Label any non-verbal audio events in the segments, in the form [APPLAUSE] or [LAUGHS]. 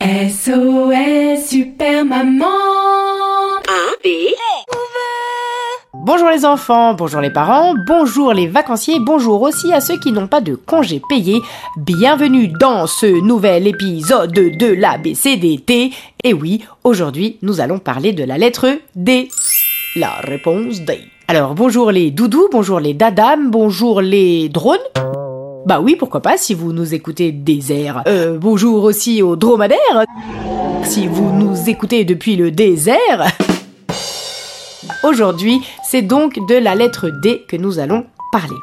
SOS Super Maman Bonjour les enfants, bonjour les parents, bonjour les vacanciers, bonjour aussi à ceux qui n'ont pas de congé payé. Bienvenue dans ce nouvel épisode de l'ABCDT. Et oui, aujourd'hui nous allons parler de la lettre D. La réponse D. Alors bonjour les doudous, bonjour les dadam, bonjour les drones. Bah oui, pourquoi pas si vous nous écoutez désert. Euh, bonjour aussi aux dromadaires. Si vous nous écoutez depuis le désert. Aujourd'hui, c'est donc de la lettre D que nous allons parler.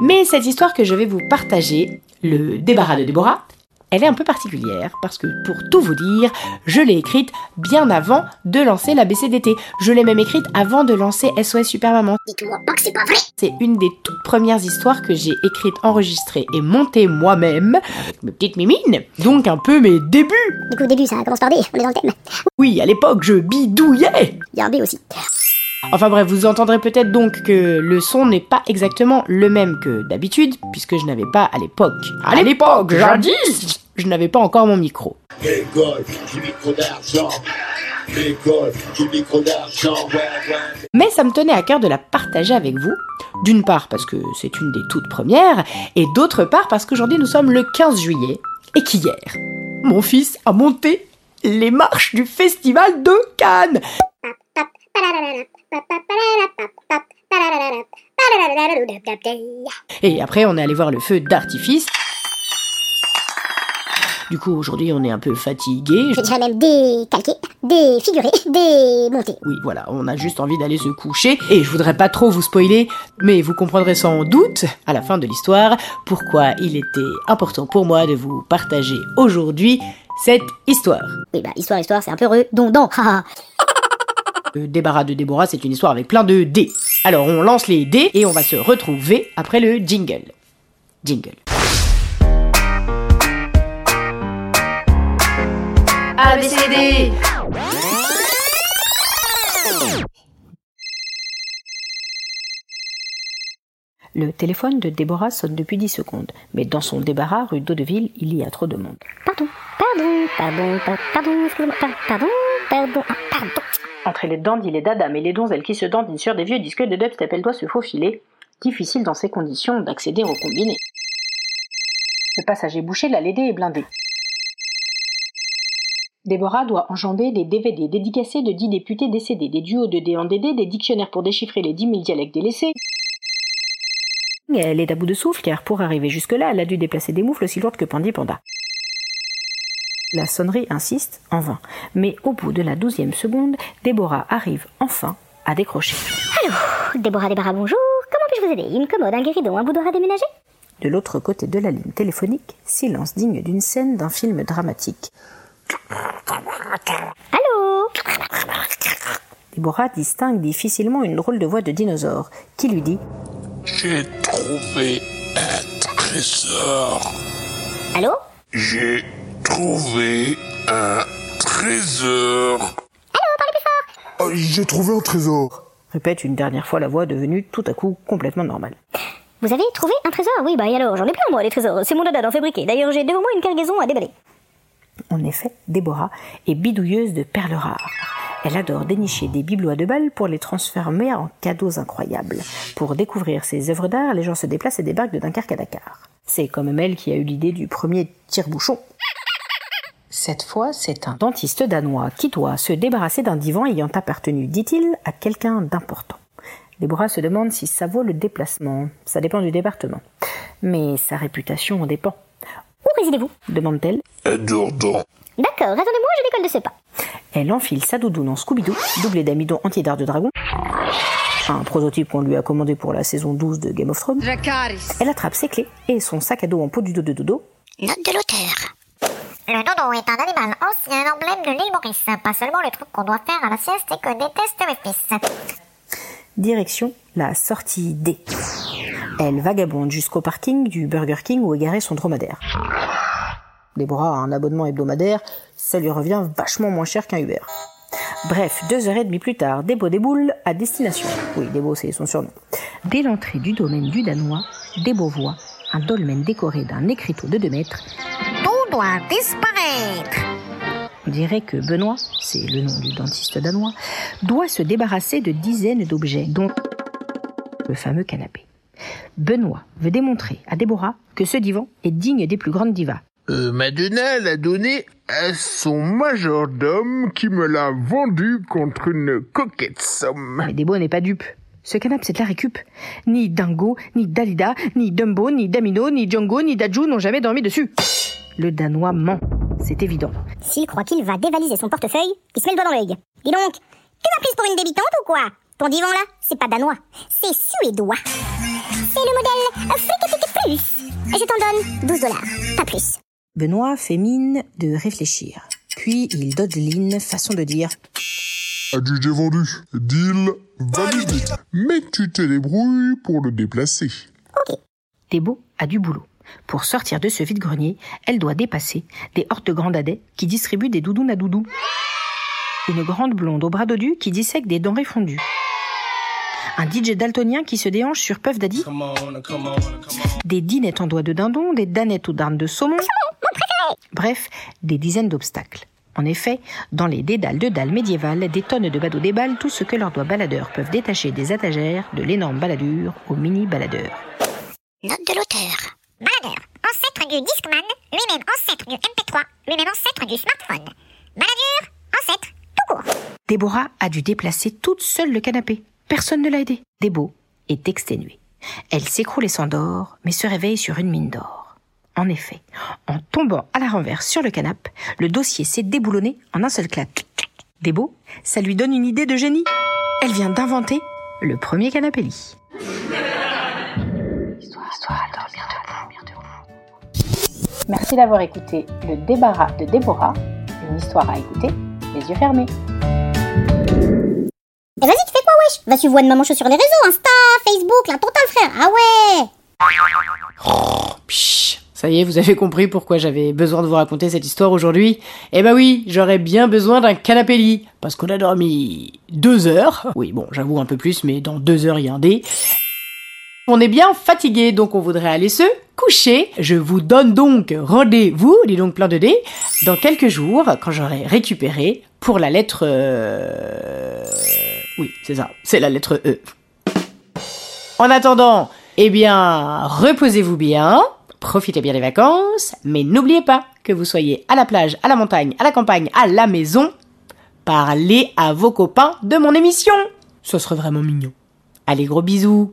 Mais cette histoire que je vais vous partager, le débarras de Déborah, elle est un peu particulière parce que pour tout vous dire, je l'ai écrite bien avant de lancer la BCDT. Je l'ai même écrite avant de lancer SOS Super Maman. Dites-moi pas que c'est pas vrai C'est une des toutes premières histoires que j'ai écrites, enregistrées et montées moi-même, avec mes petites mimines, donc un peu mes débuts. Du coup, début, ça commence par D, on est dans le thème. Oui, à l'époque, je bidouillais. Il y a un B aussi. Enfin bref, vous entendrez peut-être donc que le son n'est pas exactement le même que d'habitude, puisque je n'avais pas à l'époque. À l'époque, jadis Je n'avais pas encore mon micro. Du d'argent. Mais ça me tenait à cœur de la partager avec vous. D'une part parce que c'est une des toutes premières, et d'autre part parce qu'aujourd'hui nous sommes le 15 juillet, et qu'hier, mon fils a monté les marches du festival de Cannes. Et après, on est allé voir le feu d'artifice. Du coup, aujourd'hui, on est un peu fatigué. Je dirais même décalqué, défiguré, démonté. Oui, voilà, on a juste envie d'aller se coucher. Et je voudrais pas trop vous spoiler, mais vous comprendrez sans doute, à la fin de l'histoire, pourquoi il était important pour moi de vous partager aujourd'hui cette histoire. Oui, bah, histoire, histoire, c'est un peu redondant. [LAUGHS] Le débarras de Déborah, c'est une histoire avec plein de dés. Alors, on lance les dés et on va se retrouver après le jingle. Jingle. ABCD Le téléphone de Déborah sonne depuis 10 secondes, mais dans son débarras rue d'Audeville, il y a trop de monde. Pardon, pardon, pardon, pa- pardon, pardon, pardon, ah, pardon. Entre les dandys, les dadas et les donzelles qui se dandinent sur des vieux disques de dubstep, elle doit se faufiler. Difficile dans ces conditions d'accéder au combiné. Le passage est bouché, la LED est blindée. Déborah doit enjamber des DVD dédicacés de 10 députés décédés, des duos de D en DD, des dictionnaires pour déchiffrer les 10 000 dialectes délaissés. Elle est à bout de souffle car pour arriver jusque-là, elle a dû déplacer des moufles aussi lourdes que Pandy Panda. La sonnerie insiste en vain, mais au bout de la douzième seconde, Déborah arrive enfin à décrocher. Déborah Débarras, bonjour. Comment puis-je vous aider? Une commode, un guéridon, un boudoir à déménager? De l'autre côté de la ligne téléphonique, silence digne d'une scène d'un film dramatique. Allô? Déborah distingue difficilement une drôle de voix de dinosaure qui lui dit J'ai trouvé un trésor. Allô? J'ai trouvé un trésor. Oh, J'ai trouvé un trésor. répète une dernière fois la voix devenue tout à coup complètement normale. Vous avez trouvé un trésor? Oui, bah et alors, j'en ai plein moi, des trésors. C'est mon dada d'en fabriquer. D'ailleurs, j'ai devant moi une cargaison à déballer. En effet, Déborah est bidouilleuse de perles rares. Elle adore dénicher des bibelots à deux balles pour les transformer en cadeaux incroyables. Pour découvrir ses œuvres d'art, les gens se déplacent et débarquent de Dunkerque à Dakar. C'est quand même elle qui a eu l'idée du premier tire-bouchon. Cette fois, c'est un dentiste danois qui doit se débarrasser d'un divan ayant appartenu, dit-il, à quelqu'un d'important. Déborah se demande si ça vaut le déplacement. Ça dépend du département. Mais sa réputation en dépend. Où résidez-vous? Demande-t-elle. À Dourdon. D'accord, attendez-moi, je décolle de ce pas. Elle enfile sa doudoune en Scooby-Doo, doublée d'amidon anti-dard de dragon, un prototype qu'on lui a commandé pour la saison 12 de Game of Thrones. Elle attrape ses clés et son sac à dos en peau du dos de dodo. Note de l'auteur. Le dodo est un animal ancien, emblème de Maurice. Pas seulement le truc qu'on doit faire à la sieste et que déteste mes fils. Direction la sortie D. Elle vagabonde jusqu'au parking du Burger King où est garé son dromadaire. Déborah a un abonnement hebdomadaire, ça lui revient vachement moins cher qu'un Uber. Bref, deux heures et demie plus tard, Debo déboule à destination. Oui, Debo, c'est son surnom. Dès l'entrée du domaine du Danois, Debo voit un dolmen décoré d'un écriteau de 2 mètres. Doit disparaître. On dirait que Benoît, c'est le nom du dentiste danois, doit se débarrasser de dizaines d'objets, dont le fameux canapé. Benoît veut démontrer à Déborah que ce divan est digne des plus grandes divas. Euh, Madonna l'a donné à son majordome qui me l'a vendu contre une coquette somme. Mais Débo n'est pas dupe. Ce canapé, c'est de la récup. Ni Dingo, ni Dalida, ni Dumbo, ni Damino, ni Django, ni Daju n'ont jamais dormi dessus. Le Danois ment. C'est évident. S'il croit qu'il va dévaliser son portefeuille, il se met le doigt dans l'œil. Dis donc, tu m'as prise pour une débutante ou quoi? Ton divan là, c'est pas danois, c'est suédois. C'est le modèle Flicketicket Plus. Et je t'en donne 12 dollars, pas plus. Benoît fait mine de réfléchir. Puis il dodeline, façon de dire Adjugé vendu. Deal validé. Mais tu te débrouilles pour le déplacer. Thébault a du boulot. Pour sortir de ce vide-grenier, elle doit dépasser des hordes de grandadets qui distribuent des doudounes à doudou. Une grande blonde au bras dodu qui dissèque des denrées fondues. Un DJ daltonien qui se déhanche sur Puff Daddy. Des dinettes en doigts de dindon, des danettes aux darnes de saumon. Bref, des dizaines d'obstacles. En effet, dans les dédales de dalles médiévales, des tonnes de badauds déballent tout ce que leurs doigts baladeurs peuvent détacher des attagères de l'énorme baladure au mini baladeur. Note de l'auteur. Baladeur, ancêtre du Discman, lui-même ancêtre du MP3, lui-même ancêtre du smartphone. Baladure, ancêtre, tout court. Déborah a dû déplacer toute seule le canapé. Personne ne l'a aidée. Débo est exténuée. Elle s'écroule et s'endort, mais se réveille sur une mine d'or. En effet, en tombant à la renverse sur le canapé, le dossier s'est déboulonné en un seul clap. Débo, ça lui donne une idée de génie. Elle vient d'inventer le premier canapé lit. Merci d'avoir écouté le débarras de Déborah, une histoire à écouter, les yeux fermés. Et vas-y, tu fais quoi, wesh? Va suivre de maman sur les réseaux, Insta, Facebook, la totale, frère. Ah ouais Psh, ça y est, vous avez compris pourquoi j'avais besoin de vous raconter cette histoire aujourd'hui Eh bah oui, j'aurais bien besoin d'un canapé lit, parce qu'on a dormi deux heures. Oui, bon, j'avoue un peu plus, mais dans deux heures, il y a un dé. On est bien fatigué, donc on voudrait aller se coucher. Je vous donne donc rendez-vous, dis donc plein de dés, dans quelques jours, quand j'aurai récupéré pour la lettre... euh, Oui, c'est ça, c'est la lettre E. En attendant, eh bien, reposez-vous bien, profitez bien des vacances, mais n'oubliez pas que vous soyez à la plage, à la montagne, à la campagne, à la maison, parlez à vos copains de mon émission. Ce serait vraiment mignon. Allez, gros bisous.